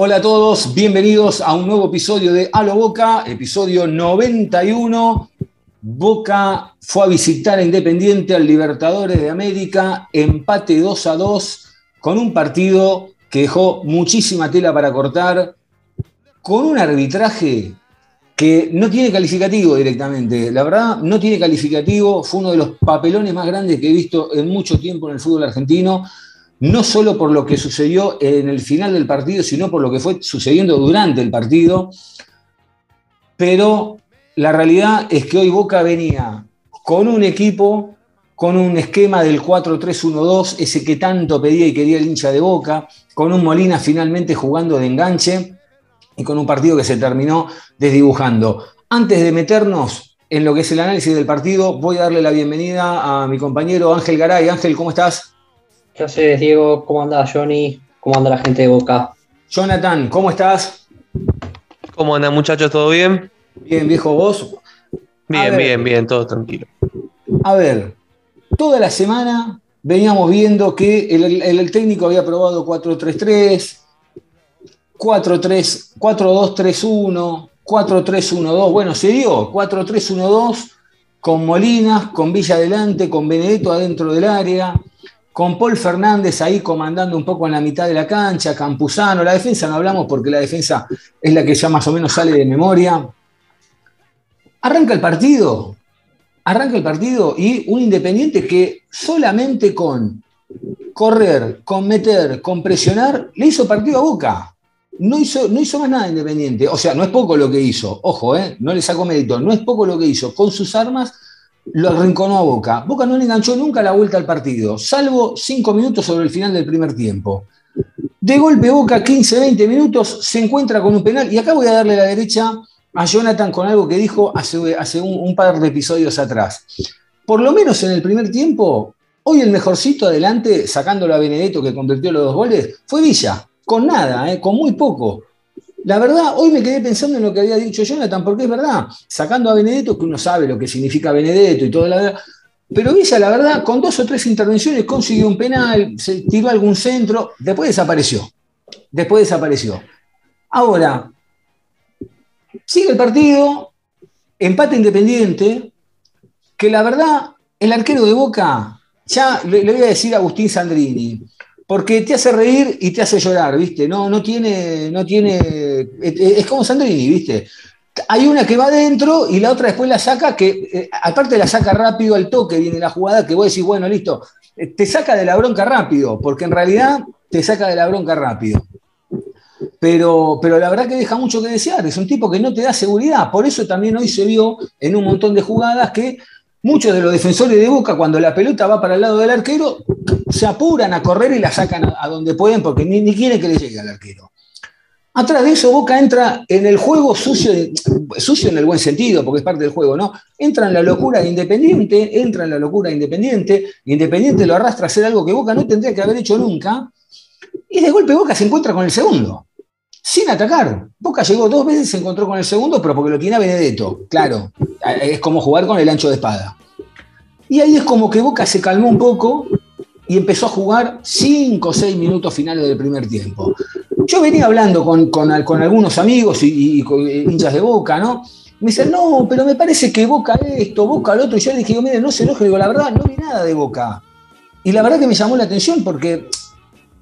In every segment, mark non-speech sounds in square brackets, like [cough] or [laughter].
Hola a todos, bienvenidos a un nuevo episodio de A lo Boca, episodio 91. Boca fue a visitar a Independiente al Libertadores de América, empate 2 a 2, con un partido que dejó muchísima tela para cortar, con un arbitraje que no tiene calificativo directamente. La verdad, no tiene calificativo. Fue uno de los papelones más grandes que he visto en mucho tiempo en el fútbol argentino. No solo por lo que sucedió en el final del partido, sino por lo que fue sucediendo durante el partido. Pero la realidad es que hoy Boca venía con un equipo, con un esquema del 4-3-1-2, ese que tanto pedía y quería el hincha de Boca, con un Molina finalmente jugando de enganche y con un partido que se terminó desdibujando. Antes de meternos en lo que es el análisis del partido, voy a darle la bienvenida a mi compañero Ángel Garay. Ángel, ¿cómo estás? ¿Qué haces, Diego? ¿Cómo anda Johnny? ¿Cómo anda la gente de Boca? Jonathan, ¿cómo estás? ¿Cómo andan muchachos? ¿Todo bien? Bien, viejo, vos. Bien, ver. bien, bien, todo tranquilo. A ver, toda la semana veníamos viendo que el, el- el técnico había probado 4-3-3, 4-3, 4-2-3-1, 4-3-1-2. Bueno, se dio 4-3-1-2 con Molinas, con Villa adelante, con Benedetto adentro del área, con Paul Fernández ahí comandando un poco en la mitad de la cancha, Campuzano. La defensa no hablamos porque la defensa es la que ya más o menos sale de memoria. Arranca el partido, arranca el partido y un Independiente que solamente con correr, con meter, con presionar, le hizo partido a Boca. No hizo, no hizo más nada Independiente. O sea, no es poco lo que hizo. Ojo, eh, no le saco mérito. No es poco lo que hizo. Con sus armas lo arrinconó a Boca. Boca no le enganchó nunca la vuelta al partido, salvo cinco minutos sobre el final del primer tiempo. De golpe Boca, 15, 20 minutos, se encuentra con un penal. Y acá voy a darle la derecha a Jonathan con algo que dijo hace, un par de episodios atrás. Por lo menos en el primer tiempo, hoy el mejorcito adelante, sacándolo a Benedetto que convirtió los dos goles, fue Villa, con nada, eh, con muy poco. La verdad, hoy me quedé pensando en lo que había dicho Jonathan, porque es verdad, sacando a Benedetto, que uno sabe lo que significa Benedetto y todo la pero Villa, la verdad, con dos o tres intervenciones consiguió un penal, se tiró algún centro, después desapareció. Después desapareció. Ahora, sigue el partido, empate independiente, que la verdad, el arquero de Boca, ya le, le voy a decir a Agustín Sandrini, porque te hace reír y te hace llorar, ¿viste? No, no tiene, no tiene, es, como Sandrini, ¿viste? Hay una que va adentro y la otra después la saca, que eh, aparte la saca rápido al toque, viene la jugada, que vos decís, bueno, listo, eh, te saca de la bronca rápido, porque en realidad te saca de la bronca rápido. Pero, pero la verdad que deja mucho que desear, es un tipo que no te da seguridad, por eso también hoy se vio en un montón de jugadas que muchos de los defensores de Boca, cuando la pelota va para el lado del arquero, se apuran a correr y la sacan a, donde pueden porque ni, ni quieren que le llegue al arquero. Atrás de eso, Boca entra en el juego sucio, sucio en el buen sentido, porque es parte del juego, ¿no? Entra en la locura de Independiente, entra en la locura de Independiente, Independiente lo arrastra a hacer algo que Boca no tendría que haber hecho nunca, y de golpe Boca se encuentra con el segundo, sin atacar. Boca llegó dos veces se encontró con el segundo, pero porque lo tiene Benedetto, claro, es como jugar con el ancho de espada. Y ahí es como que Boca se calmó un poco y empezó a jugar cinco o seis minutos finales del primer tiempo. Yo venía hablando con, con, algunos amigos y, con hinchas de Boca, ¿no? Me dicen, no, pero me parece que Boca esto, Boca lo otro. Y yo le dije, mire, no se enoje, digo, la verdad, no vi nada de Boca. Y la verdad que me llamó la atención porque,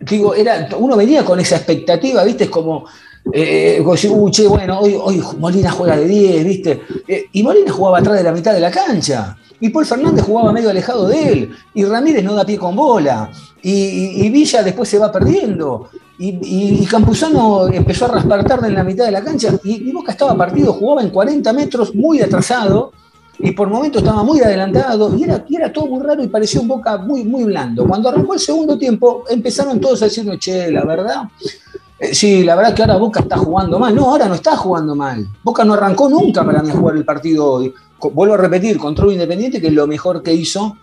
digo, era, uno venía con esa expectativa, ¿viste? Es como, eh, uy, che, bueno, hoy, Molina juega de 10, ¿viste? Eh, y Molina jugaba atrás de la mitad de la cancha. Y Paul Fernández jugaba medio alejado de él. Y Ramírez no da pie con bola. Y, Villa después se va perdiendo. Y, y, Campuzano empezó a raspar tarde en la mitad de la cancha. Y, Boca estaba partido, jugaba en 40 metros, muy atrasado. Y por momentos estaba muy adelantado y era, todo muy raro y parecía un Boca muy, muy blando. Cuando arrancó el segundo tiempo, empezaron todos a decirme, che, la verdad, eh, sí, la verdad que ahora Boca está jugando mal. No, ahora no está jugando mal. Boca no arrancó nunca para mí a jugar el partido hoy. Vuelvo a repetir, control independiente, que lo mejor que hizo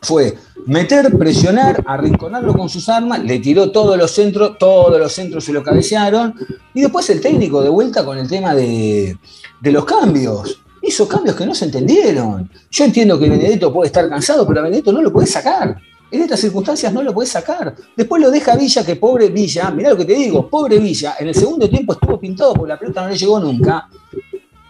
fue meter, presionar, arrinconarlo con sus armas, le tiró todos los centros, todos los centros se lo cabecearon, y después el técnico de vuelta con el tema de los cambios. Hizo cambios que no se entendieron. Yo entiendo que Benedetto puede estar cansado, pero a Benedetto no lo puede sacar. En estas circunstancias no lo puede sacar. Después lo deja Villa, que pobre Villa, mirá lo que te digo, pobre Villa, en el segundo tiempo estuvo pintado porque la pelota no le llegó nunca.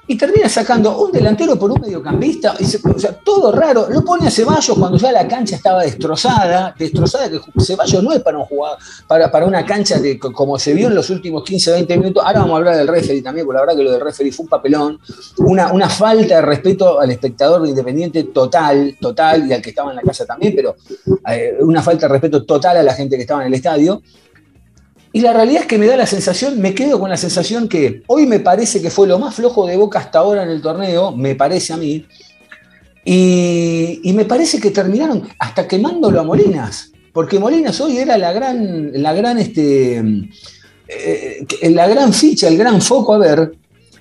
Y termina sacando un delantero por un mediocampista, o sea, todo raro. Lo pone a Ceballos cuando ya la cancha estaba destrozada, destrozada, que Ceballos no es para un jugador, para, para una cancha de, como se vio en los últimos 15, 20 minutos. Ahora vamos a hablar del referee también, porque la verdad que lo del referee fue un papelón, una, una falta de respeto al espectador de Independiente total, total, y al que estaba en la casa también, pero eh, una falta de respeto total a la gente que estaba en el estadio. Y la realidad es que me da la sensación, me quedo con la sensación que hoy me parece que fue lo más flojo de Boca hasta ahora en el torneo, me parece a mí, y, me parece que terminaron hasta quemándolo a Molinas, porque Molinas hoy era la gran, la gran, este, eh, la gran ficha, el gran foco a ver,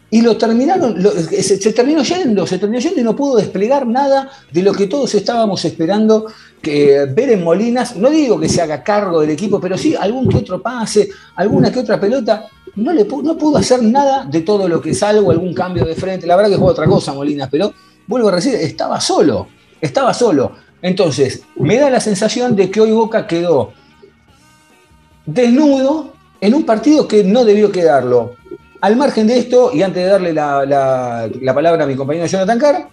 y lo terminaron, lo- se, se terminó yendo, se terminó yendo y no pudo desplegar nada de lo que todos estábamos esperando que en Molinas. No digo que se haga cargo del equipo, pero sí algún que otro pase, alguna que otra pelota. No, le no pudo hacer nada de todo lo que salvo, algún cambio de frente. La verdad que jugó otra cosa Molinas, pero vuelvo a decir, estaba solo, estaba solo. Entonces, me da la sensación de que hoy Boca quedó desnudo en un partido que no debió quedarlo. Al margen de esto, y antes de darle la, la- la palabra a mi compañero Jonathan Carr,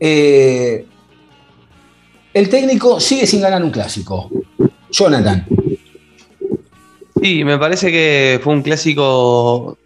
eh, el técnico sigue sin ganar un clásico. Jonathan. Sí, me parece que fue un clásico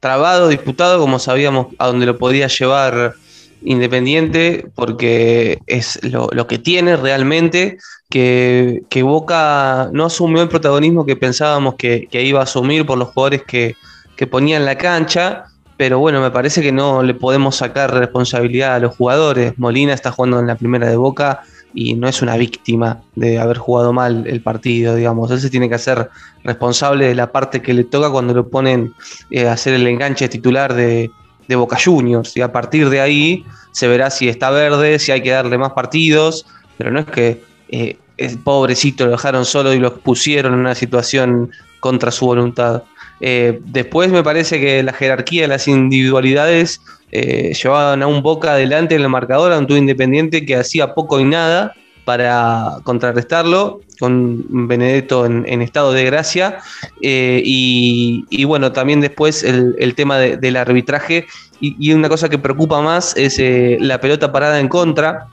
trabado, disputado, como sabíamos a donde lo podía llevar Independiente, porque es lo, que tiene realmente, que, Boca no asumió el protagonismo que pensábamos que, que iba a asumir por los jugadores que, que ponía en la cancha, pero bueno, me parece que no le podemos sacar responsabilidad a los jugadores. Molina está jugando en la primera de Boca y no es una víctima de haber jugado mal el partido, digamos. Él se tiene que hacer responsable de la parte que le toca cuando lo ponen eh, a hacer el enganche titular de, de Boca Juniors. Y a partir de ahí se verá si está verde, si hay que darle más partidos, pero no es que eh, el pobrecito lo dejaron solo y lo pusieron en una situación contra su voluntad. Eh, después me parece que la jerarquía de las individualidades eh, llevaban a un Boca adelante en el marcador ante un Independiente que hacía poco y nada para contrarrestarlo, con Benedetto en, estado de gracia. eh, y, bueno, también después el, tema de- del arbitraje. Y, y una cosa que preocupa más es eh, la pelota parada en contra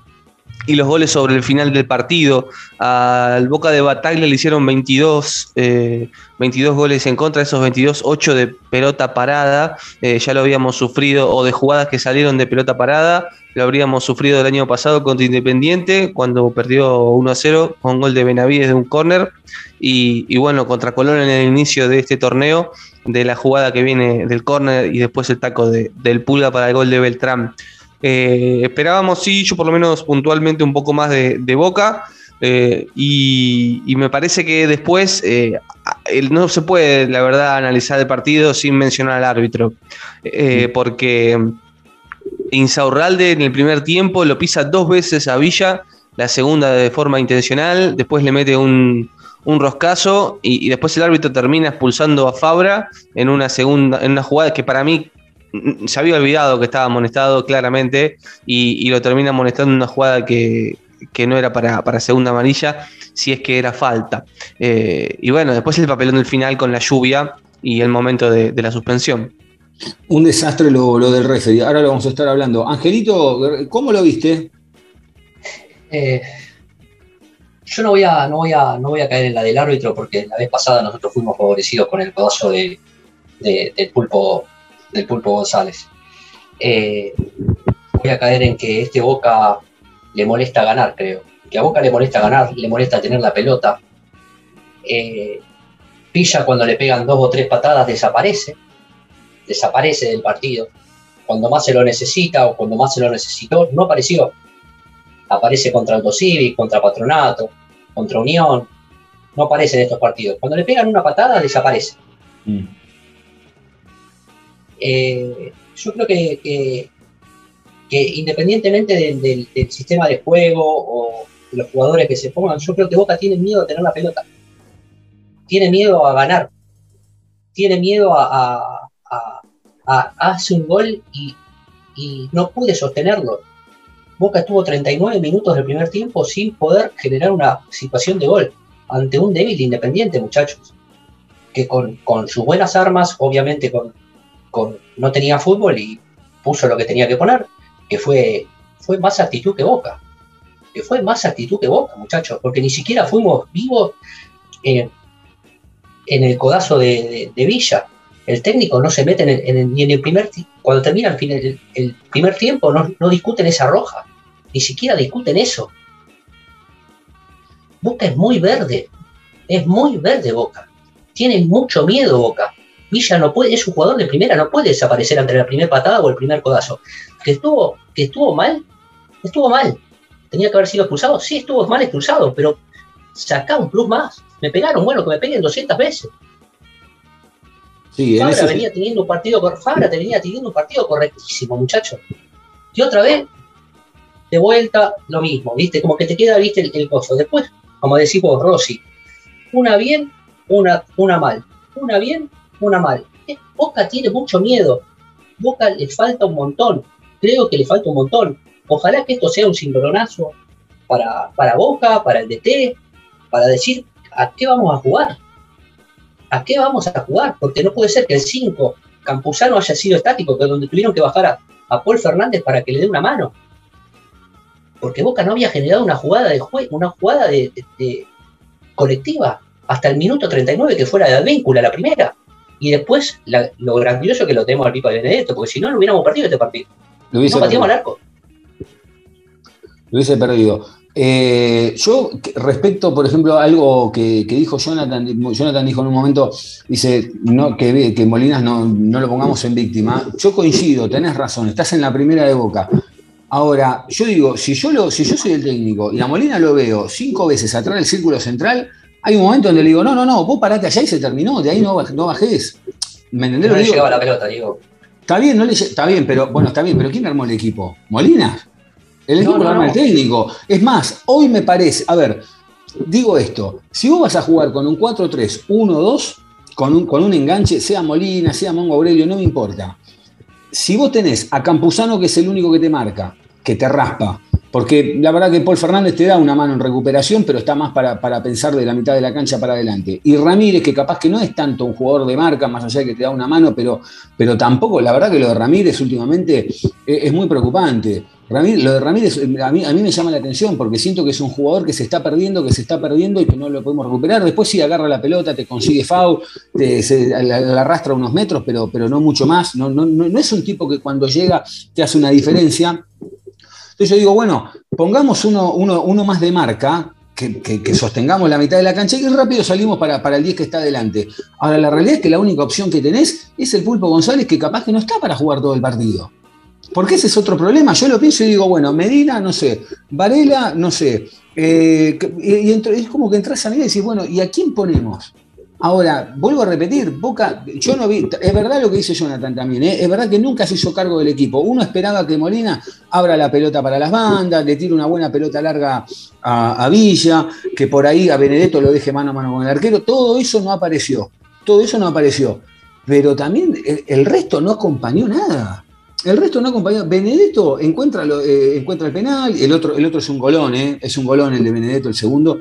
y los goles sobre el final del partido. Al Boca de Bataglia le hicieron 22, eh, 22 goles en contra, esos 22, 8 de pelota parada. Eh, ya lo habíamos sufrido, o de jugadas que salieron de pelota parada. Lo habríamos sufrido el año pasado contra Independiente, cuando perdió 1 a 0 con gol de Benavides de un córner. Y, bueno, contra Colón en el inicio de este torneo, de la jugada que viene del córner y después el taco de- del Pulga para el gol de Beltrán. Eh, esperábamos, sí, yo por lo menos puntualmente un poco más de, de Boca. eh, y, y me parece que después eh, no se puede, la verdad, analizar el partido sin mencionar al árbitro. Eh, porque Insaurralde en el primer tiempo lo pisa dos veces a Villa, la segunda de forma intencional, después le mete un, un roscazo y, y después el árbitro termina expulsando a Fabra en una segunda, en una jugada que para mí se había olvidado que estaba amonestado claramente y, y lo termina amonestando en una jugada que, que no era para, para segunda amarilla, si es que era falta. Eh, y bueno, después el papelón del final con la lluvia y el momento de, de la suspensión. Un desastre lo, lo del referee. Ahora lo vamos a estar hablando. Angelito, ¿cómo lo viste? Eh, yo no voy, a, no, voy a, no voy a caer en la del árbitro porque la vez pasada nosotros fuimos favorecidos con el codazo de, de- del, pulpo, del pulpo González. Eh, voy a caer en que este Boca le molesta ganar, creo. Que a Boca le molesta ganar, le molesta tener la pelota. Eh, Pilla cuando le pegan dos o tres patadas desaparece, desaparece del partido. cuando más se lo necesita o cuando más se lo necesitó, no apareció. Aparece contra Civic, contra Patronato, contra Unión, no aparece en estos partidos. Cuando le pegan una patada, desaparece. Mm. Eh, yo creo que, que- independientemente del, sistema de juego o los jugadores que se pongan, yo creo que Boca tiene miedo de tener la pelota. Tiene miedo a ganar. Tiene miedo a, a- a- a- hace un gol y, y no pude sostenerlo. Boca estuvo 39 minutos del primer tiempo sin poder generar una situación de gol ante un débil independiente, muchachos. Que con, con sus buenas armas, obviamente con, con- no tenía fútbol y puso lo que tenía que poner, que fue, fue más actitud que Boca. Que fue más actitud que Boca, muchachos, porque ni siquiera fuimos vivos eh, en el codazo de, Villa. El técnico no se mete en el, en ni en el primer cuando termina el, fin- el primer tiempo, no, no discuten esa roja. Ni siquiera discuten eso. Boca es muy verde. Es muy verde Boca. Tiene mucho miedo Boca. Villa no puede, es un jugador de primera, no puede desaparecer ante la primera patada o el primer codazo. Que estuvo, que estuvo mal, estuvo mal. Tenía que haber sido expulsado, sí estuvo mal expulsado, pero sacá un plus más. Me pegaron, bueno, que me peguen 200 veces. Sí, Fabra ese- venía teniendo un partido, Fabra te venía teniendo un partido correctísimo, muchacho. Y otra vez, de vuelta, lo mismo, ¿viste? Como que te queda, ¿viste? El, el coso. Después, como decís vos, Rossi, una bien, una, una mal. Una bien, una. Eh, Boca tiene mucho miedo. Boca le falta un montón. Creo que le falta un montón. Ojalá que esto sea un cimbronazo para, para Boca, para el DT, para decir a qué vamos a jugar. ¿A qué vamos a jugar? Porque no puede ser que el 5 Campuzano haya sido estático, que donde tuvieron que bajar a, Paul Fernández para que le dé una mano. Porque Boca no había generado una jugada de juego, una jugada de, de- de colectiva hasta el minuto 39 que fuera de Advíncula, la primera. Y después la- lo grandioso que lo tenemos al Pipa de Benedetto, porque si no, no hubiéramos partido este partido. lo hubiese No pateamos perdido. al arco. Lo hubiese perdido. Eh, yo, respecto, por ejemplo, a algo que, que dijo Jonathan, Jonathan dijo en un momento, dice no, que, que Molinas no, no lo pongamos en víctima. Yo coincido, tenés razón, estás en la primera de boca. Ahora, yo digo, si yo, lo, si yo soy el técnico y a Molina lo veo cinco veces atrás del círculo central, hay un momento donde le digo, no, no, no, vos parate allá y se terminó, de ahí no, no bajés. ¿Me entendés? No lo le llegaba la pelota, digo. Está bien, no le, está bien, pero bueno, está bien, pero ¿quién armó el equipo? ¿Molina? El No, equipo lo no, arma no. el técnico. Es más, hoy me parece, a ver, digo esto, si vos vas a jugar con un 4-3-1-2, con un, con un enganche, sea Molina, sea Mongo Aurelio, no me importa. Si vos tenés a Campuzano, que es el único que te marca, que te raspa, porque la verdad que Paul Fernández te da una mano en recuperación, pero está más para, para pensar de la mitad de la cancha para adelante. Y Ramírez, que capaz que no es tanto un jugador de marca, más allá de que te da una mano, pero, pero tampoco, la verdad que lo de Ramírez últimamente es, muy preocupante. Ramírez- lo de Ramírez eh, a mí, a mí me llama la atención porque siento que es un jugador que se está perdiendo, que se está perdiendo y que no lo podemos recuperar. Después sí agarra la pelota, te consigue foul, te, la, arrastra unos metros, pero, pero no mucho más. No, no, no es un tipo que cuando llega te hace una diferencia. Entonces yo digo, bueno, pongamos uno, uno, uno más de marca, que, que- sostengamos la mitad de la cancha y rápido salimos para, para el 10 que está adelante. Ahora, la realidad es que la única opción que tenés es el Pulpo González, que capaz que no está para jugar todo el partido. Porque ese es otro problema. Yo lo pienso y digo, bueno, Medina, no sé, Varela, no sé. eh, y, es como que entras a mí y decís, bueno, ¿y a quién ponemos? Ahora, vuelvo a repetir, Boca, yo no vi, es verdad lo que dice Jonathan también, ¿eh? es verdad que nunca se hizo cargo del equipo. Uno esperaba que Molina abra la pelota para las bandas, le tire una buena pelota larga a, a Villa, que por ahí a Benedetto lo deje mano a mano con el arquero. Todo eso no apareció, todo eso no apareció. Pero también el, resto no acompañó nada. El resto no acompañó. Benedetto encuentra, eh, encuentra el penal, el otro, el otro es un golón, ¿eh? es un golón el de Benedetto, el segundo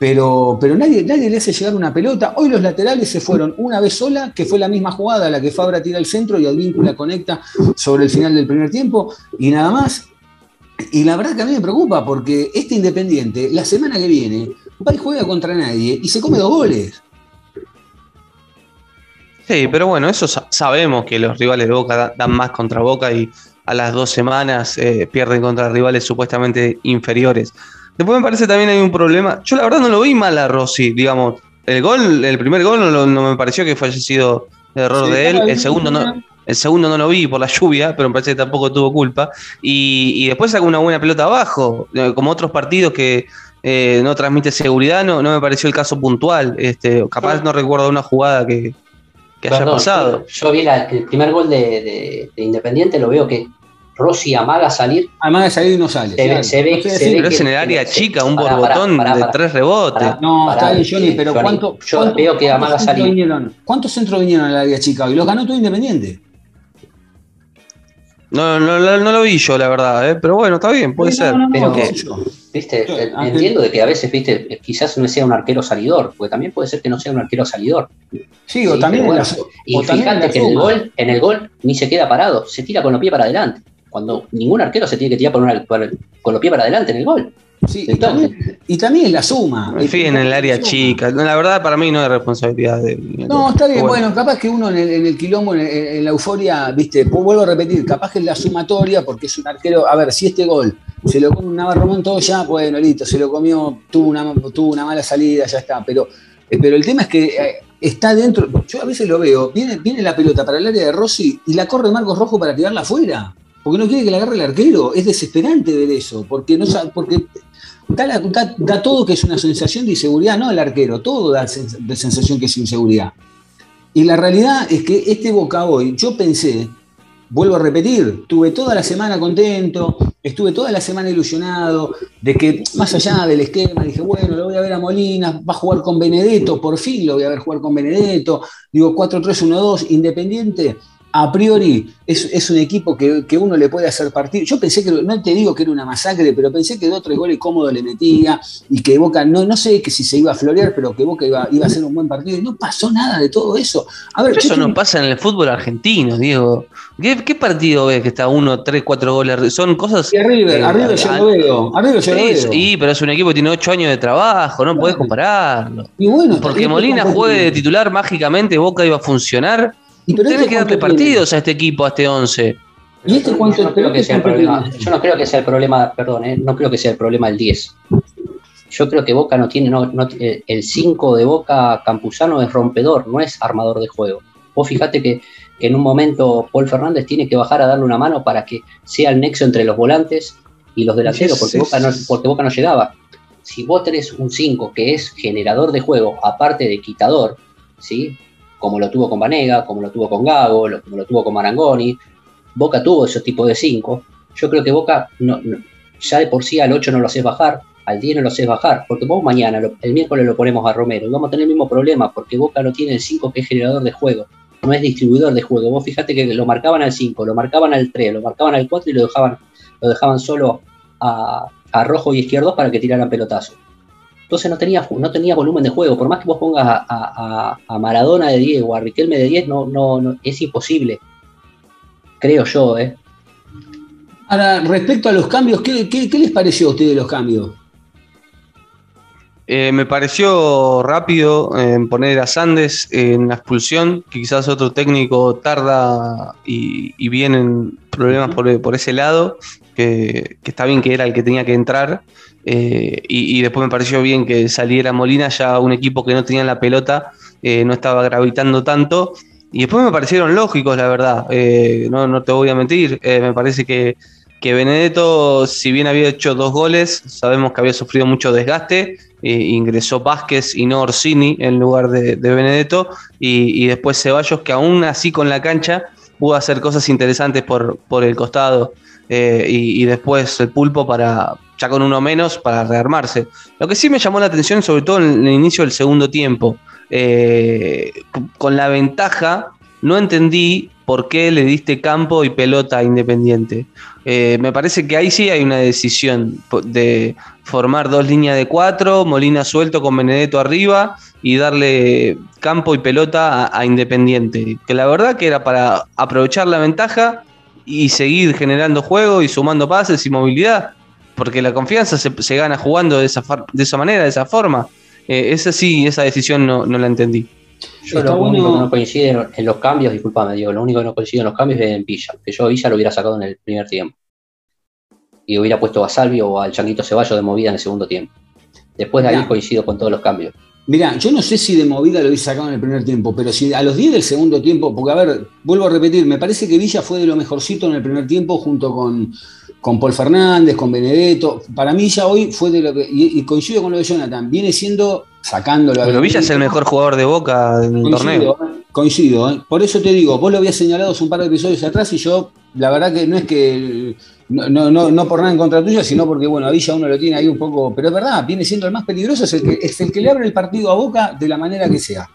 pero, pero nadie, nadie le hace llegar una pelota. Hoy los laterales se fueron una vez sola, que fue la misma jugada, la que Fabra tira al centro y Advíncula conecta sobre el final del primer tiempo, y nada más. Y la verdad que a mí me preocupa, porque este Independiente, la semana que viene, va y juega contra nadie y se come dos goles. Sí, pero bueno, eso sa- sabemos que los rivales de Boca da- dan más contra Boca y a las dos semanas eh, pierden contra rivales supuestamente inferiores. Después me parece también hay un problema. Yo la verdad no lo vi mal a Rossi, digamos. El gol, el primer gol no, lo- no me pareció que fuese sido error Sí, de él. El segundo no, el El segundo no lo vi por la lluvia, pero me parece que tampoco tuvo culpa. Y, y después sacó una buena pelota abajo, eh, como otros partidos que eh, no transmite seguridad, no, no me pareció el caso puntual. Este, capaz no recuerdo una jugada que, que haya pasado. Yo, yo vi la- el primer gol de, de- de Independiente, lo veo que Rossi amaga salir. De salir no sale. Se ve- se ve- No sé se ve Pero es que- en el área chica, un pará, borbotón de tres rebotes. No, está bien, Johnny, pero Johnny, ¿cuánto, yo cuánto- veo que cuántos amaga centros salir. vinieron? ¿Cuántos centros vinieron al área chica? Y los ganó todo Independiente. No, no, no, no lo vi yo, la verdad, ¿eh? pero bueno, está bien, puede No, ser. no, no, Pero-. ¿Viste? Eh, Entiendo de que a veces, viste, quizás no sea un arquero salidor, porque también puede ser que no sea un arquero salidor. Sí, o Sí, también, en bueno. la- Y o también en fíjate la que en el gol, en el gol ni se queda parado, se tira con los pies para adelante. Cuando ningún arquero se tiene que tirar por una- por- con los pies para adelante en el gol. Sí, y, también, y también la suma. En fin, en el área suma. chica. No, La verdad, para mí no es responsabilidad de. No, está bien, Bueno. bueno, capaz que uno en el, en el quilombo, en la euforia, viste, pues vuelvo a repetir, capaz que es la sumatoria, porque es un arquero, a ver, si este gol se lo come un Navarro Montoya, bueno, listo, se lo comió, tuvo una, tuvo una mala salida, ya está, pero, eh, pero el tema es que eh, está dentro, yo a veces lo veo, viene, viene la pelota para el área de Rossi y la corre Marcos Rojo para tirarla afuera, porque no quiere que la agarre el arquero, es desesperante ver eso, porque no porque da, todo que es una sensación de inseguridad, no el arquero, todo da de sensación que es inseguridad. Y la realidad es que este Boca hoy, yo pensé, vuelvo a repetir, tuve toda la semana contento, estuve toda la semana ilusionado, de que más allá del esquema, dije, bueno, lo voy a ver a Molina, va a jugar con Benedetto, por fin lo voy a ver jugar con Benedetto, digo 4-3-1-2, Independiente, a priori es, es un equipo que, que uno le puede hacer partido. Yo pensé que, no te digo que era una masacre, pero pensé que dos, tres goles cómodos le metía y que Boca, no, no sé que si se iba a florear, pero que Boca iba, iba a hacer un buen partido. Y no pasó nada de todo eso. A ver, Pero eso no tengo- pasa en el fútbol argentino, Diego. ¿Qué, qué partido ves que está uno, tres, cuatro goles? Son cosas. Y a River, a eh, River yo a- lo veo. A River yo lo Sí, veo. sí, pero es un equipo que tiene ocho años de trabajo, no Claro. puedes compararlo. Y bueno, Porque ¿y este Molina juegue de titular mágicamente, Boca iba a funcionar. Y pero Tienes este que darle tiene? partidos a este equipo, a este once. ¿Y este Yo cuánto- no creo que este sea el problema. Yo no creo que sea el problema, perdón, eh, no creo que sea el problema el 10. Yo creo que Boca no tiene, no, no- eh, el 5 de Boca Campuzano es rompedor, no es armador de juego. Vos fijate que, que en un momento Paul Fernández tiene que bajar a darle una mano para que sea el nexo entre los volantes y los delanteros, porque, sí, Boca no, porque Boca no llegaba. Si vos tenés un 5 que es generador de juego, aparte de quitador, ¿sí? Como lo tuvo con Vanega, como lo tuvo con Gago, como lo tuvo con Marangoni, Boca tuvo ese tipo de 5. Yo creo que Boca no- ya de por sí al 8 no lo haces bajar, al 10 no lo haces bajar, porque vos mañana, el miércoles lo ponemos a Romero, y vamos a tener el mismo problema, porque Boca no tiene el 5 que es generador de juego, no es distribuidor de juego. Vos fíjate que lo marcaban al 5, lo marcaban al 3, lo marcaban al 4 y lo dejaban, lo dejaban solo a, a Rojo y Izquierdos para que tiraran pelotazo. Entonces no tenía, no tenía volumen de juego. Por más que vos pongas a, a- a- Maradona de 10 o a Riquelme de 10, no, no, no, es imposible. Creo yo, ¿eh? Ahora, respecto a los cambios, ¿qué, qué- qué les pareció a ustedes los cambios? Eh, me pareció rápido en poner a Sandes en la expulsión, que quizás otro técnico tarda y, y vienen problemas por, por ese lado, que, que está bien que era el que tenía que entrar. Eh, y, después me pareció bien que saliera Molina, ya un equipo que no tenía la pelota, eh, no estaba gravitando tanto. Y después me parecieron lógicos, la verdad, eh, no, no te voy a mentir, me parece que, que Benedetto, si bien había hecho dos goles, sabemos que había sufrido mucho desgaste, ingresó Vázquez y no Orsini en lugar de, de Benedetto, y, después Ceballos, que aún así con la cancha pudo hacer cosas interesantes por, por el costado, y después el pulpo para ya con uno menos para rearmarse. Lo que sí me llamó la atención, sobre todo en el inicio del segundo tiempo, eh, con la ventaja, no entendí por qué le diste campo y pelota a Independiente. Eh, me parece que ahí sí hay una decisión de formar dos líneas de cuatro, Molina suelto con Benedetto arriba y darle campo y pelota a, a Independiente. Que la verdad que era para aprovechar la ventaja y seguir generando juego y sumando pases y movilidad, porque la confianza se, se gana jugando de esa, far- de esa manera, de esa forma. Eh, esa sí, esa decisión no, no la entendí. Yo Está lo único bueno- que no coincide en- en los cambios, disculpame, digo, lo único que no coincide en los cambios es en Villa, que yo a Villa lo hubiera sacado en el primer tiempo. Y hubiera puesto a Salvio o al Changuito Ceballos de movida en el segundo tiempo. Después de ahí Ya. coincido con todos los cambios. Mirá, yo no sé si de movida lo hubiese sacado en el primer tiempo, pero si a los 10 del segundo tiempo, porque a ver, vuelvo a repetir, me parece que Villa fue de lo mejorcito en el primer tiempo junto con, con Paul Fernández, con Benedetto. Para mí ya hoy fue de lo que, y, y coincido con lo de Jonathan, viene siendo sacándolo. Pero Villa es el mejor jugador de Boca en el torneo. Coincido, ¿eh? coincido. ¿eh? Por eso te digo, vos lo habías señalado hace un par de episodios atrás y yo, la verdad que no es que, no, no, no, no por nada en contra tuya, sino porque, bueno, a Villa uno lo tiene ahí un poco, pero es verdad, viene siendo el más peligroso, es el que, es el que le abre el partido a Boca de la manera que sea.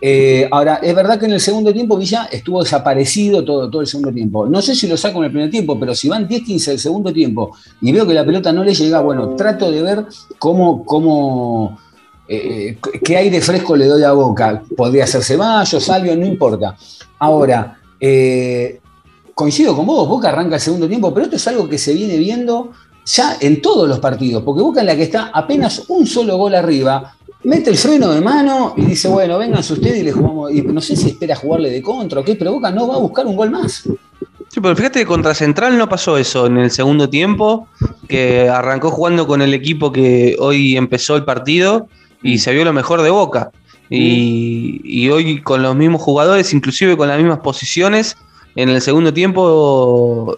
Eh, ahora, es verdad que en el segundo tiempo Villa estuvo desaparecido todo, todo el segundo tiempo. No sé si lo saco en el primer tiempo, pero si van 10-15 del segundo tiempo y veo que la pelota no le llega, bueno, trato de ver cómo, cómo eh, qué aire fresco le doy a Boca. Podría ser Ceballos, Salvio, no importa. Ahora, eh, coincido con vos, Boca arranca el segundo tiempo, pero esto es algo que se viene viendo ya en todos los partidos, porque Boca en la que está apenas un solo gol arriba, mete el freno de mano y dice, bueno, vénganse ustedes y le jugamos, y no sé si espera jugarle de contra o qué, pero Boca no va a buscar un gol más. Sí, pero fíjate que contra Central no pasó eso en el segundo tiempo, que arrancó jugando con el equipo que hoy empezó el partido y se vio lo mejor de Boca. Y, y hoy con los mismos jugadores, inclusive con las mismas posiciones, en el segundo tiempo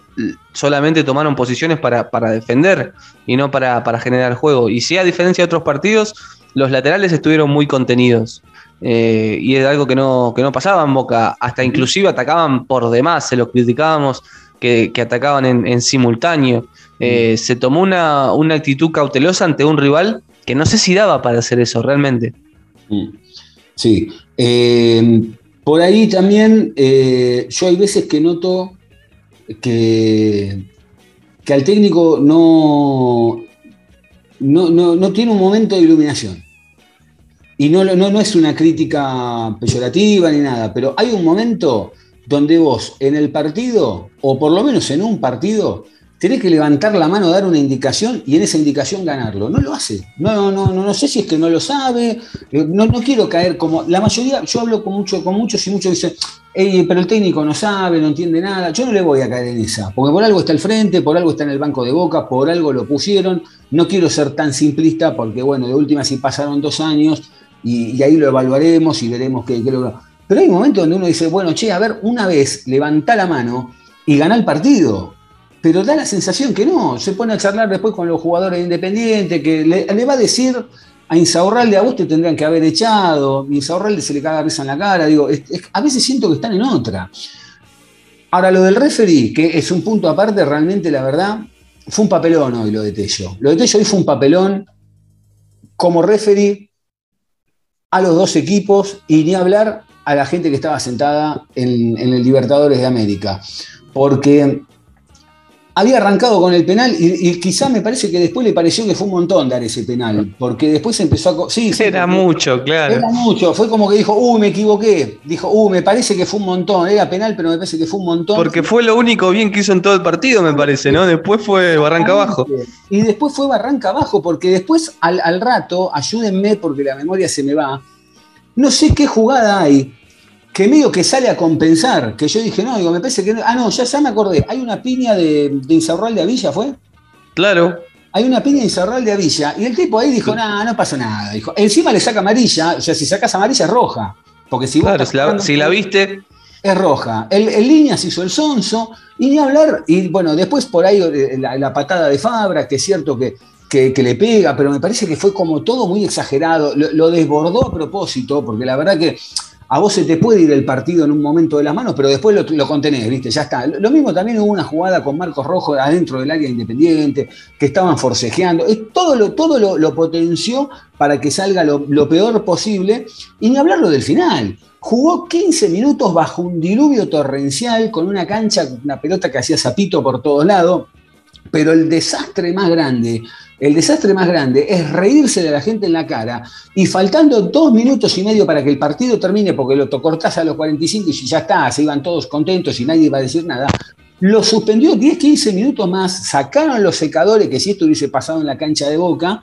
solamente tomaron posiciones para, para defender y no para, para generar juego. Y sí, a diferencia de otros partidos, los laterales estuvieron muy contenidos. Eh, y es algo que no, que no pasaba en Boca. Hasta inclusive atacaban por demás, se los criticábamos que, que atacaban en, en simultáneo. Eh, se tomó una, una actitud cautelosa ante un rival que no sé si daba para hacer eso realmente. Sí. Eh, por ahí también yo hay veces que noto que, que al técnico no, no, no, no tiene un momento de iluminación. Y no, no, no es una crítica peyorativa ni nada, pero hay un momento donde vos en el partido, o por lo menos en un partido, tenés que levantar la mano, dar una indicación y en esa indicación ganarlo. No lo hace. No, no, no, no sé si es que no lo sabe. No, no quiero caer como. La mayoría, yo hablo con, mucho, con muchos y muchos dicen, "Ey, pero el técnico no sabe, no entiende nada. Yo no le voy a caer en esa, porque por algo está al frente, por algo está en el banco de boca, por algo lo pusieron. No quiero ser tan simplista, porque bueno, de última sí pasaron dos años y, ahí lo evaluaremos y veremos qué, logró. Pero hay momentos donde uno dice, bueno, che, a ver, una vez levantá la mano y ganá el partido pero da la sensación que no. Se pone a charlar después con los jugadores independientes, que le, le va a decir a Insaurralde, a vos te tendrían que haber echado, y Insaurralde se le caga risa en la cara. Digo, a veces siento que están en otra. Ahora, lo del referee, que es un punto aparte, realmente, la verdad, fue un papelón hoy lo de Tello. Lo de Tello hoy fue un papelón como referee a los dos equipos y ni hablar a la gente que estaba sentada en, en el Libertadores de América. Porque había arrancado con el penal y, y quizá me parece que después le pareció que fue un montón dar ese penal, porque después empezó a... Sí, Era mucho, claro. Era mucho, fue como que dijo, uy, me equivoqué. Dijo, uy, me parece que fue un montón. Era penal, pero me parece que fue un montón. Porque fue lo único bien que hizo en todo el partido, me parece, ¿no? Después fue Barranca abajo. Y después fue Barranca abajo, porque después al, al rato, ayúdenme porque la memoria se me va, no sé qué jugada hay que medio que sale a compensar, que yo dije, no, digo, me parece que no. Ah, no, ya, ya me acordé, hay una piña de, de Insaurral de Avilla, ¿fue? Claro. Hay una piña de Insaurral de Avilla, y el tipo ahí dijo, no, no pasa nada. Dijo, encima le saca amarilla, o sea, si sacas amarilla es roja. Porque si vos Claro, estás si la, si la viste, es roja. El, el Líneas hizo el sonso, y ni hablar, y bueno, después por ahí eh, la, la patada de Fabra, que es cierto que, que, que le pega, pero me parece que fue como todo muy exagerado, lo, lo desbordó a propósito, porque la verdad que a vos se te puede ir el partido en un momento de las manos, pero después lo, lo contenés, ¿viste? Ya está. Lo mismo también hubo una jugada con Marcos Rojo adentro del área independiente, que estaban forcejeando. Es, todo lo, todo lo, lo potenció para que salga lo, lo peor posible, y ni hablarlo del final. Jugó 15 minutos bajo un diluvio torrencial, con una cancha, una pelota que hacía zapito por todos lados, pero el desastre más grande, el desastre más grande es reírse de la gente en la cara y faltando dos minutos y medio para que el partido termine, porque lo cortás a los 45 y ya está, se iban todos contentos y nadie iba a decir nada. Lo suspendió 10, 15 minutos más, sacaron los secadores, que si esto hubiese pasado en la cancha de Boca,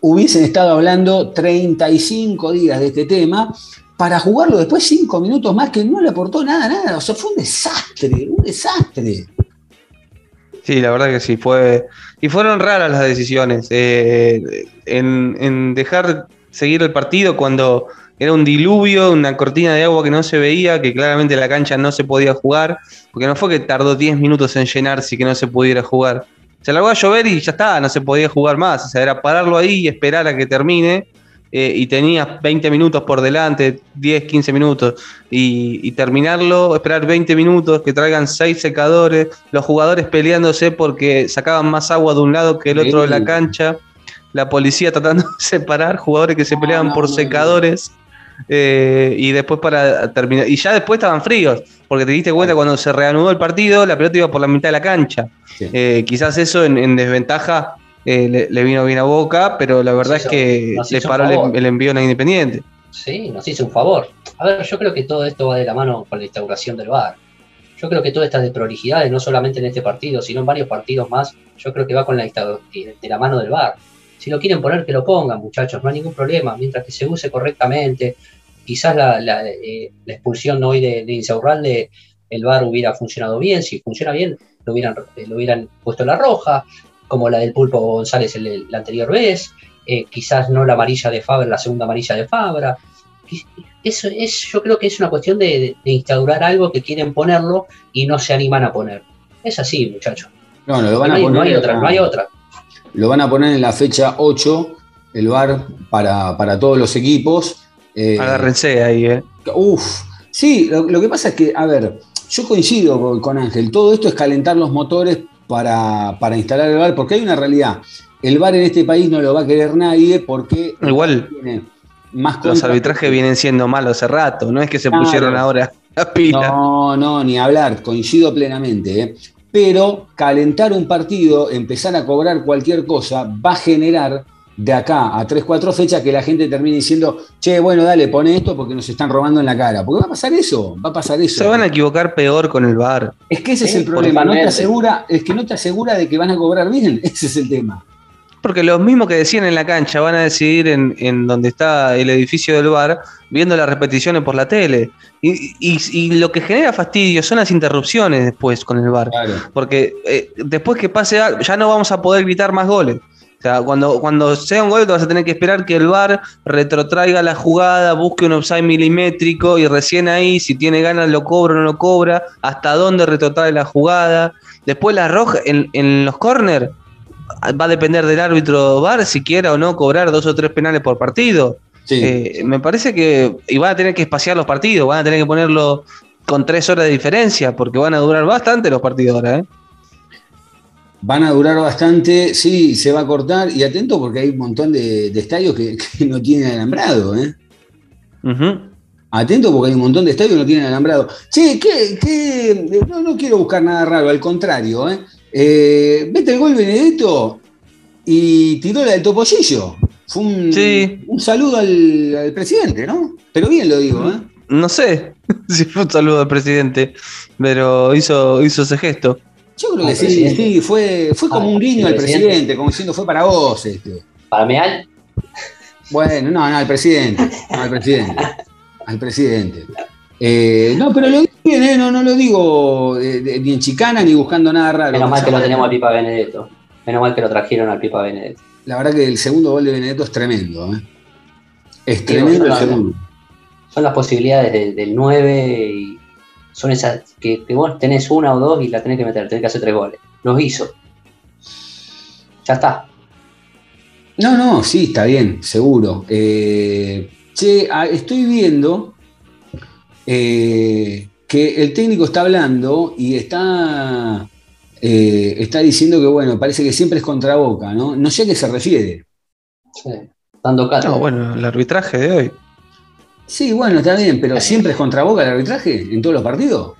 hubiesen estado hablando 35 días de este tema, para jugarlo después 5 minutos más, que no le aportó nada, nada. O sea, fue un desastre, un desastre. sí, la verdad que sí, fue. Y fueron raras las decisiones. eh, en, dejar seguir el partido cuando era un diluvio, una cortina de agua que no se veía, que claramente la cancha no se podía jugar, porque no fue que tardó 10 minutos en llenarse y que no se pudiera jugar. Se largó a llover y ya está, no se podía jugar más. O sea, era pararlo ahí y esperar a que termine. Eh, y tenías 20 minutos por delante, 10, 15 minutos, y, y terminarlo, esperar 20 minutos, que traigan 6 secadores, los jugadores peleándose porque sacaban más agua de un lado que el otro de la cancha, la policía tratando de separar jugadores que se peleaban por secadores. eh, y después para terminar, y ya después estaban fríos, porque te diste cuenta cuando se reanudó el partido, la pelota iba por la mitad de la cancha. Sí. Eh, quizás eso en, en desventaja eh, le, le vino bien a Boca, pero la verdad es que le paró el, envío a Independiente. Sí, nos hizo un favor. A ver, yo creo que todo esto va de la mano con la instauración del VAR. Yo creo que todas estas desprolijidades, no solamente en este partido, sino en varios partidos más, yo creo que va con la instau- de la mano del VAR. Si lo quieren poner, que lo pongan, muchachos, no hay ningún problema. Mientras que se use correctamente, quizás la, la, eh, la expulsión hoy de, de Insaurralde, el VAR hubiera funcionado bien. Si funciona bien, lo hubieran, eh, lo hubieran puesto la roja, como la del Pulpo González el- el- la anterior vez. Eh, quizás no la amarilla de Fabra, la segunda amarilla de Fabra. Eso es, yo creo que es una cuestión de, de instaurar algo que quieren ponerlo y no se animan a poner. Es así, muchachos. No, no, lo No van a hay, poner. no hay otra, no hay otra. Lo van a poner en la fecha 8, el VAR para, para todos los equipos. Eh, Agárrense ahí, eh. Uf, sí, lo, lo que pasa es que, a ver, yo coincido con, con Ángel, todo esto es calentar los motores para, para instalar el VAR, porque hay una realidad. El VAR en este país no lo va a querer nadie porque Igual tiene más los arbitrajes vienen siendo malos hace rato, no es que se Claro. pusieron ahora la pila. No, no, ni hablar, coincido plenamente. ¿eh? Pero calentar un partido, empezar a cobrar cualquier cosa, va a generar de acá a 3, 4 fechas que la gente termine diciendo, che, bueno, dale, pone esto porque nos están robando en la cara. Porque va a pasar eso, va a pasar eso. Se van a equivocar peor con el VAR. Es que ese es el problema, no te asegura, es que no te asegura de que van a cobrar bien, [laughs] ese es el tema. Porque los mismos que decían en la cancha van a decidir en, en donde está el edificio del bar, viendo las repeticiones por la tele. Y, y- y lo que genera fastidio son las interrupciones después con el bar. Claro. Porque eh, después que pase algo, ya no vamos a poder gritar más goles. O sea, cuando, cuando sea un gol, te vas a tener que esperar que el VAR retrotraiga la jugada, busque un offside milimétrico y recién ahí, si tiene ganas, lo cobra o no lo cobra, hasta dónde retrotrae la jugada. Después la roja, en, en los corners, va a depender del árbitro VAR si quiera o no cobrar dos o tres penales por partido. Sí. Eh, me parece que. Y van a tener que espaciar los partidos, van a tener que ponerlo con tres horas de diferencia, porque van a durar bastante los partidos ahora, ¿eh? Van a durar bastante, sí, se va a cortar. Y atento porque hay un montón de, de estadios que, [laughs] que no tienen alambrado, ¿eh? Atento porque hay un montón de estadios que no tienen alambrado. Che, ¿qué, qué? No, no quiero buscar nada raro, al contrario. ¿eh? Eh, vete el gol Benedetto y tiró la del topollillo. Fue un, Sí. un saludo al, al presidente, ¿no? Pero bien lo digo, ¿eh? No sé [laughs] si fue un saludo al presidente, pero hizo, hizo ese gesto. Yo creo que sí, sí, fue, fue como Ah, un guiño al presidente. presidente, como diciendo fue para vos. Este. Para Meal, Bueno, no, no, al presidente. No, al presidente. Al presidente. Eh, no, pero lo digo bien, ¿eh? no, no lo digo eh, ni en chicana ni buscando nada raro. menos mal que lo tenemos al Pipa Benedetto. Menos mal que lo trajeron al Pipa Benedetto. La verdad que el segundo gol de Benedetto es tremendo. ¿eh? Es tremendo el segundo. Son las posibilidades del, del 9 y son esas que, que vos tenés una o dos y la tenés que meter, tenés que hacer tres goles. Los hizo. Ya está. No, no, sí, está bien, seguro. Eh, che, ah, estoy viendo eh, que el técnico está hablando y está, eh, está diciendo que, bueno, parece que siempre es contra Boca, ¿no? No sé a qué se refiere. Sí. Dando cátedra. No, bueno, el arbitraje de hoy. Sí, bueno, está bien, pero siempre es contra Boca el arbitraje en todos los partidos.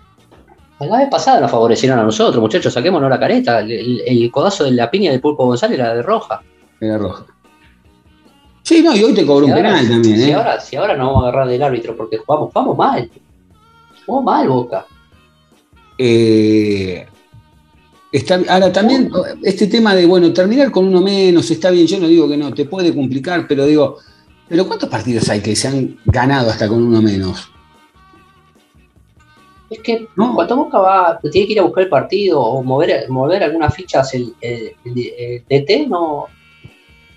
La vez pasada nos favorecieron a nosotros, muchachos, saquémonos la careta. El, el- el codazo de la piña de Pulpo González era de roja. Era roja. Sí, no, y hoy te cobró un Si ahora- penal también, si ¿eh? ahora, si ahora nos vamos a agarrar del árbitro porque jugamos, jugamos mal. Jugamos mal, Boca. Eh, está, ahora también este tema de, bueno, terminar con uno menos, está bien, yo no digo que no, te puede complicar, pero digo, pero ¿cuántos partidos hay que se han ganado hasta con uno menos? Es que No. cuando Boca va, tiene que ir a buscar el partido o mover, mover algunas fichas, el, el- el- el DT no,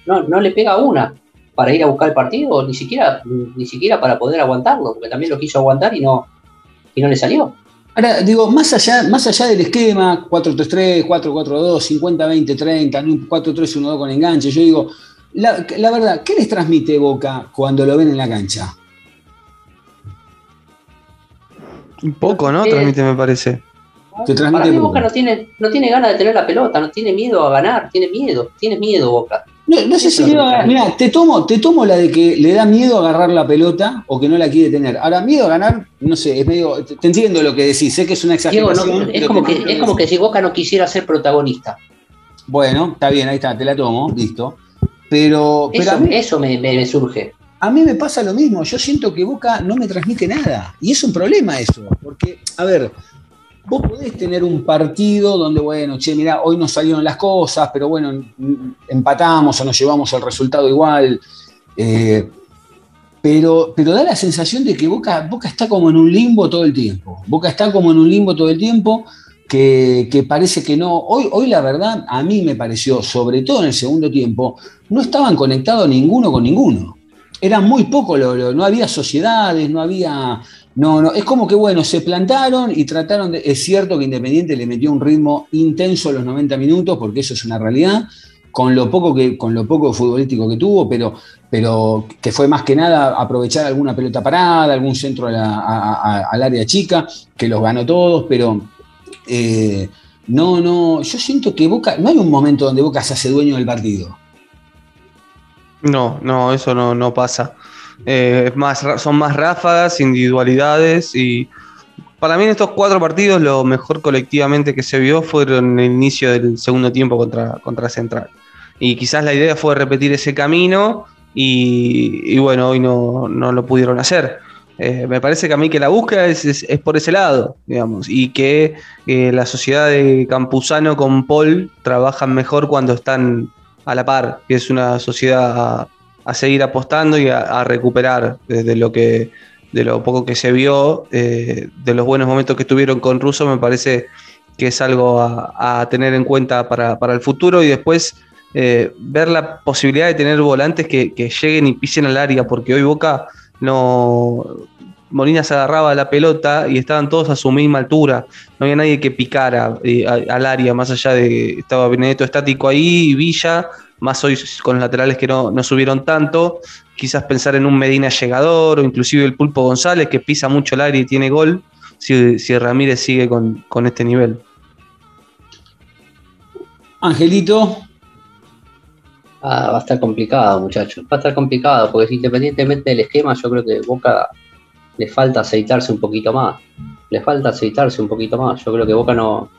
no, no le pega una. para ir a buscar el partido, ni siquiera, ni siquiera para poder aguantarlo, porque también lo quiso aguantar y no, y no le salió. Ahora, digo, más allá, más allá del esquema, 4-3-3, 4-4-2, 50-20-30, 4-3-1-2 con enganche, yo digo, la, la verdad, ¿qué les transmite Boca cuando lo ven en la cancha? Un poco, ¿no? Eh, Transmite, me parece. Te Para mí. Boca no tiene, no tiene ganas de tener la pelota, no tiene miedo a ganar, tiene miedo, tiene miedo Boca. No, no sé si le Mira, te tomo, te tomo la de que le da miedo agarrar la pelota o que no la quiere tener. Ahora, miedo a ganar, no sé, es medio. Te entiendo lo que decís, sé que es una Diego, exageración. no, es, como que, es como que si Boca no quisiera ser protagonista. Bueno, está bien, ahí está, te la tomo, listo. Pero, pero Eso, a, mí, eso me, me- me surge. a mí me pasa lo mismo. Yo siento que Boca no me transmite nada. Y es un problema eso. Porque, a ver, vos podés tener un partido donde, bueno, che, mirá, hoy no salieron las cosas, pero bueno, empatamos o nos llevamos el resultado igual. Eh, pero, pero da la sensación de que Boca, Boca está como en un limbo todo el tiempo. Boca está como en un limbo todo el tiempo. Que, parece que no. Hoy, hoy, la verdad, a mí me pareció, sobre todo en el segundo tiempo, no estaban conectados ninguno con ninguno. Era muy poco, no había sociedades, no había. No, no, es como que, bueno, se plantaron y trataron de. Es cierto que Independiente le metió un ritmo intenso a los 90 minutos, porque eso es una realidad, con lo poco, que, con lo poco futbolístico que tuvo, pero, pero que fue más que nada aprovechar alguna pelota parada, algún centro al área chica, que los ganó todos, pero. Eh, no, no, yo siento que Boca, no hay un momento donde Boca se hace dueño del partido. No, no, eso no, no pasa. Eh, más, son más ráfagas, individualidades y para mí en estos cuatro partidos lo mejor colectivamente que se vio fueron el inicio del segundo tiempo contra, contra Central. Y quizás la idea fue repetir ese camino y, y bueno, hoy no, no lo pudieron hacer. Eh, me parece que a mí que la búsqueda es, es- por ese lado, digamos, y que eh, la sociedad de Campuzano con Paul trabajan mejor cuando están a la par, que es una sociedad a, seguir apostando y a, recuperar desde lo que de lo poco que se vio, eh, de los buenos momentos que tuvieron con Russo, me parece que es algo a, tener en cuenta para, para el futuro y después ver la posibilidad de tener volantes que, que lleguen y pisen al área, porque hoy Boca no. Molina se agarraba a la pelota y estaban todos a su misma altura. No había nadie que picara eh, a- al área, más allá de. Estaba Benedetto estático ahí y Villa, más hoy con los laterales que no, no subieron tanto. Quizás pensar en un Medina llegador o inclusive el Pulpo González que pisa mucho el área y tiene gol. Si, si Ramírez sigue con, con este nivel. Angelito, Ah, va a estar complicado, muchachos. Va a estar complicado, porque independientemente del esquema, yo creo que Boca le falta aceitarse un poquito más. Le falta aceitarse un poquito más. Yo creo que Boca no,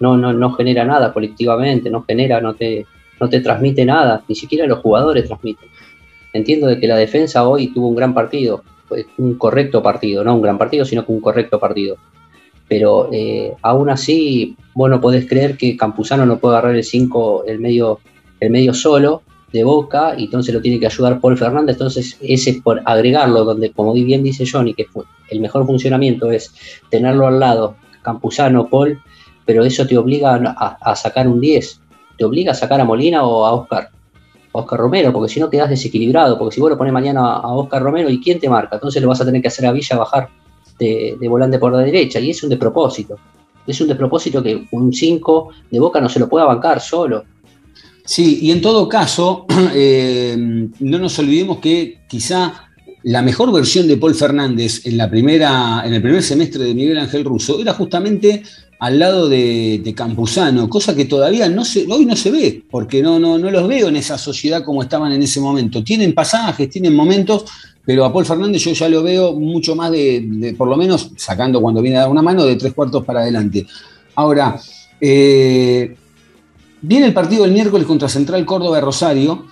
no, no, no genera nada colectivamente, no genera, no te, no te transmite nada, ni siquiera los jugadores transmiten. Entiendo de que la defensa hoy tuvo un gran partido, un correcto partido, no un gran partido, sino que un correcto partido. Pero eh, aún así, vos no podés creer que Campuzano no puede agarrar el 5, el medio el medio solo de Boca y entonces lo tiene que ayudar Paul Fernández, entonces ese es por agregarlo, donde como bien dice Johnny, que el mejor funcionamiento es tenerlo al lado, Campuzano, Paul, pero eso te obliga a, a sacar un 10, te obliga a sacar a Molina o a Oscar, a Oscar Romero, porque si no quedas desequilibrado, porque si vos lo pones mañana a Oscar Romero, ¿y quién te marca? Entonces lo vas a tener que hacer a Villa bajar de, de volante por la derecha, y es un despropósito. Es un despropósito que un 5 de Boca no se lo pueda bancar solo. Sí, y en todo caso, [clears throat] eh, no nos olvidemos que quizá la mejor versión de Paul Fernández en, la primera, en el primer semestre de Miguel Ángel Russo era justamente al lado de, Campuzano, cosa que todavía hoy no se ve, porque no, no, no los veo en esa sociedad como estaban en ese momento. Tienen pasajes, tienen momentos, pero a Paul Fernández yo ya lo veo mucho más de, de, por lo menos, sacando cuando viene a dar una mano, de tres cuartos para adelante. Ahora, eh, Viene el partido el miércoles contra Central Córdoba Rosario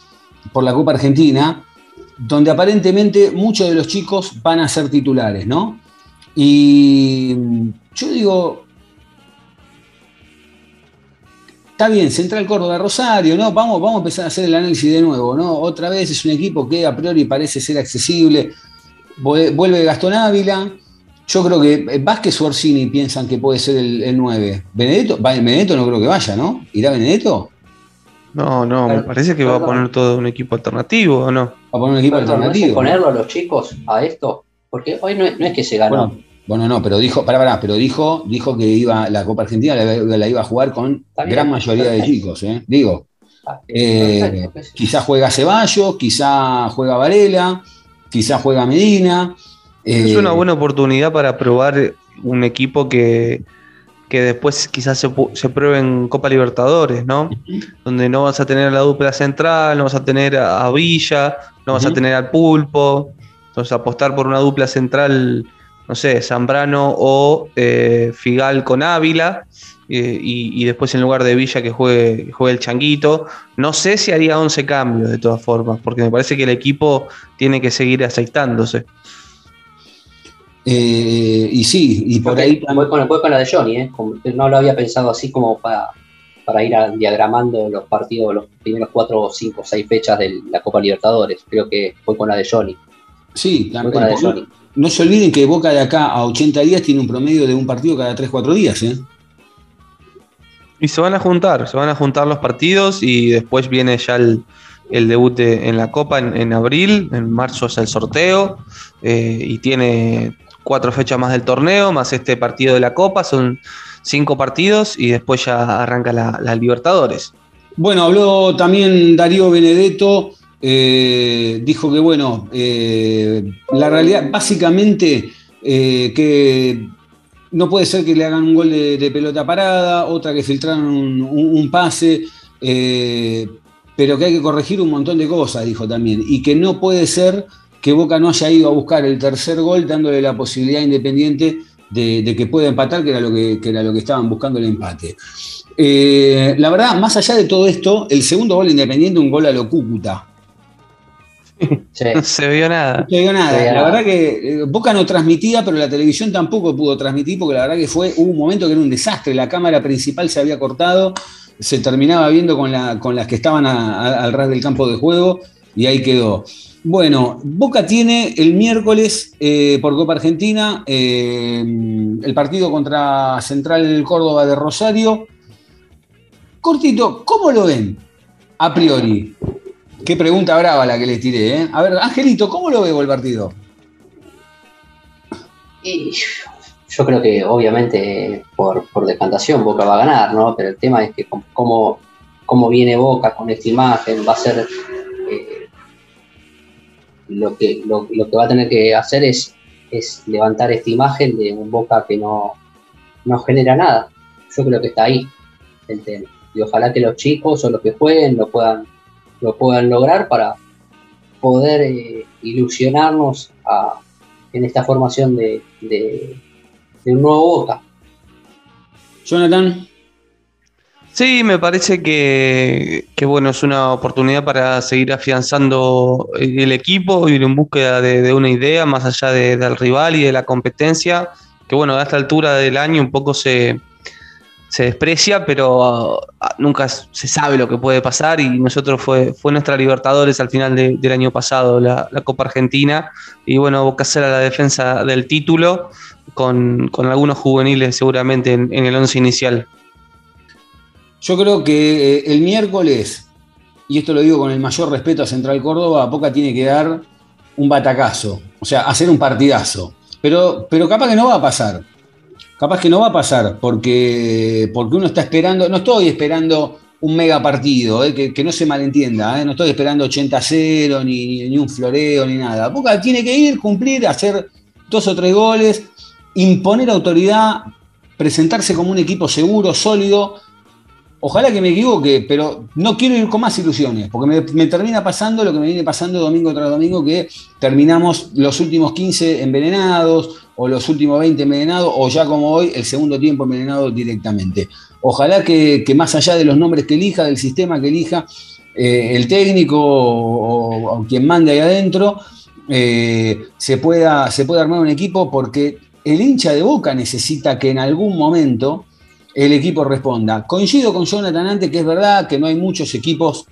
por la Copa Argentina, donde aparentemente muchos de los chicos van a ser titulares, ¿no? Y yo digo, está bien, Central Córdoba Rosario, ¿no? Vamos, vamos a empezar a hacer el análisis de nuevo, ¿no? Otra vez es un equipo que a priori parece ser accesible. Vuelve Gastón Ávila, yo creo que Vázquez o Orsini piensan que puede ser el, el 9. Benedetto, va, Benedetto no creo que vaya, ¿no? ¿Irá Benedetto? No, no, me parece que va a poner todo un equipo alternativo, ¿o no? Va a poner un equipo alternativo. ponerlo a los chicos a esto? Porque hoy no, es que se ganó. Bueno, no, pero dijo, para, para, pero dijo, dijo que iba, la Copa Argentina la, iba a jugar con gran mayoría de chicos, ¿eh? Digo. Eh, quizás juega Ceballos, quizás juega Varela, quizás juega Medina. Es una eh, buena oportunidad para probar un equipo que, que después quizás se, se, pruebe en Copa Libertadores, ¿no? Donde no vas a tener la dupla central, no vas a tener a Villa, no vas a tener al Pulpo. Entonces apostar por una dupla central no sé, Zambrano o eh, Figal con Ávila, eh, y, después en lugar de Villa que juegue, juegue el Changuito. No sé si haría 11 cambios de todas formas, porque me parece que el equipo tiene que seguir aceitándose. Eh, y sí, y por ahí. Voy con, con, la de Johnny, no lo había pensado así como para, para ir diagramando los partidos, los primeros 4, 5, 6 fechas de la Copa Libertadores. Creo que fue con la de Johnny. Sí, con la de Johnny no se olviden que Boca de acá a 80 días tiene un promedio de un partido cada 3-4 días. ¿eh? Y se van a juntar, se van a juntar los partidos y después viene ya el, debut en la Copa en, abril, en marzo es el sorteo eh, y tiene cuatro fechas más del torneo, más este partido de la Copa, son cinco partidos y después ya arranca la Libertadores. Bueno, habló también Darío Benedetto eh, dijo que, bueno, eh, la realidad, básicamente, eh, que no puede ser que le hagan un gol de, pelota parada, otra que filtraron un, pase, pero que hay que corregir un montón de cosas, dijo también, y que no puede ser que Boca no haya ido a buscar el tercer gol dándole la posibilidad independiente de, que pueda empatar, que era, lo que, era lo que estaban buscando el empate. la verdad, más allá de todo esto, el segundo gol independiente, un gol a lo Cúcuta, no [laughs] se vio nada. No se vio nada. la verdad que eh, Boca no transmitía, pero la televisión tampoco pudo transmitir, porque la verdad que fue, hubo un momento que era un desastre. La cámara principal se había cortado, se terminaba viendo con, la, con las que estaban al ras del campo de juego, y ahí quedó. Bueno, Boca tiene el miércoles eh, por Copa Argentina eh, el partido contra Central Córdoba de Rosario. Cortito, ¿cómo lo ven? A priori. Qué pregunta brava la que les tiré, ¿eh? A ver, Angelito, ¿cómo lo veo el partido? yo creo que obviamente por, por decantación Boca va a ganar, ¿no? Pero el tema es que cómo, cómo viene Boca con esta imagen va a ser... Lo, que, lo, que va a tener que hacer es, es levantar esta imagen de un Boca que no, no genera nada. Yo creo que está ahí el tema. Y ojalá que los chicos o los que jueguen lo puedan lo puedan lograr para poder eh, ilusionarnos en esta formación de, un nuevo Boca. Jonathan. Sí, me parece que, bueno, es una oportunidad para seguir afianzando el equipo, ir en búsqueda de, una idea más allá del rival y de la competencia, que bueno, a esta altura del año un poco se, se desprecia, pero ah, nunca se sabe lo que puede pasar y nosotros fue, fue nuestra Libertadores al final del año pasado, la, Copa Argentina, y bueno, Boca a la defensa del título con, algunos juveniles seguramente en, el once inicial. Yo creo que eh, el miércoles, y esto lo digo con el mayor respeto a Central Córdoba, Boca tiene que dar un batacazo, o sea, hacer un partidazo. Pero, pero capaz que no va a pasar capaz que no va a pasar, porque, porque uno está esperando, no estoy esperando un mega partido, eh, que, no se malentienda, eh, no estoy esperando 80-0, ni, un floreo, ni nada. Boca tiene que ir, cumplir, hacer dos o tres goles, imponer autoridad, presentarse como un equipo seguro, sólido. Ojalá que me equivoque, pero no quiero ir con más ilusiones, porque me, termina pasando lo que me viene pasando domingo tras domingo, que terminamos los últimos 15 envenenados, o los últimos 20 envenenados, o ya como hoy, el segundo tiempo envenenado directamente. Ojalá que, más allá de los nombres que elija, del sistema que elija, eh, el técnico o, quien mande ahí adentro, eh, se, pueda, se pueda armar un equipo porque el hincha de boca necesita que en algún momento el equipo responda. Coincido con Jonathan antes que es verdad que no hay muchos equipos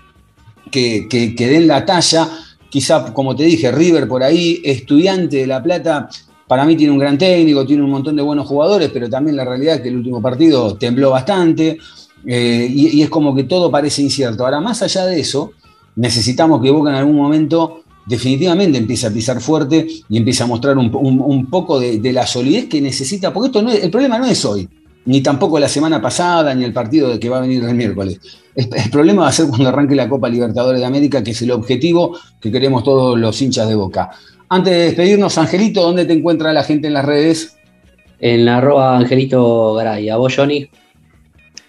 que, que, den la talla. Quizá, como te dije, River por ahí, Estudiante de La Plata para mí tiene un gran técnico, tiene un montón de buenos jugadores, pero también la realidad es que el último partido tembló bastante. eh, y, es como que todo parece incierto. Ahora, más allá de eso, necesitamos que Boca en algún momento definitivamente empiece a pisar fuerte y empiece a mostrar un, un- poco de, la solidez que necesita, porque esto el problema no es hoy, ni tampoco la semana pasada, ni el partido de que va a venir el miércoles. El, el problema va a ser cuando arranque la Copa Libertadores de América, que es el objetivo que queremos todos los hinchas de Boca. Antes de despedirnos, Angelito, ¿dónde te encuentra la gente en las redes? En la arroba Angelito Garay. ¿A vos, Johnny?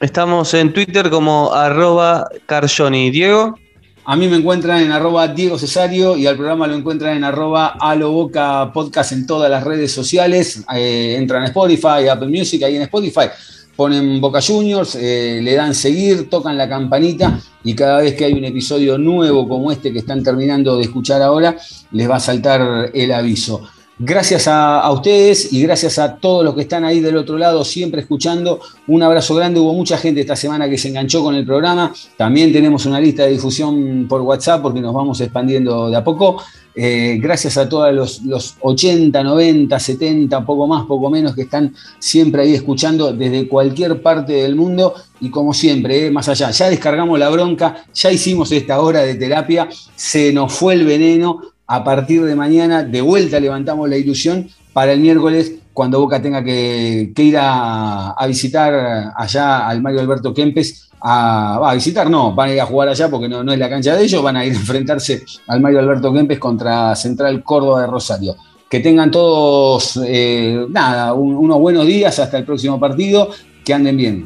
Estamos en Twitter como arroba Carjoni. Diego. A mí me encuentran en arroba Diego Cesario y al programa lo encuentran en arroba Aloboca Podcast en todas las redes sociales. Eh, entran a Spotify, Apple Music, ahí en Spotify ponen Boca Juniors, eh, le dan seguir, tocan la campanita y cada vez que hay un episodio nuevo como este que están terminando de escuchar ahora, les va a saltar el aviso. Gracias a, ustedes y gracias a todos los que están ahí del otro lado, siempre escuchando. Un abrazo grande. Hubo mucha gente esta semana que se enganchó con el programa. También tenemos una lista de difusión por WhatsApp porque nos vamos expandiendo de a poco. Eh, gracias a todos los, los 80, 90, 70, poco más, poco menos, que están siempre ahí escuchando desde cualquier parte del mundo. Y como siempre, eh, más allá, ya descargamos la bronca, ya hicimos esta hora de terapia, se nos fue el veneno. A partir de mañana, de vuelta levantamos la ilusión para el miércoles, cuando Boca tenga que, ir a, visitar allá al Mario Alberto Kempes a, a visitar, no, van a ir a jugar allá porque no, es la cancha de ellos, van a ir a enfrentarse al Mario Alberto Kempes contra Central Córdoba de Rosario. Que tengan todos, eh, nada, un- unos buenos días hasta el próximo partido, que anden bien.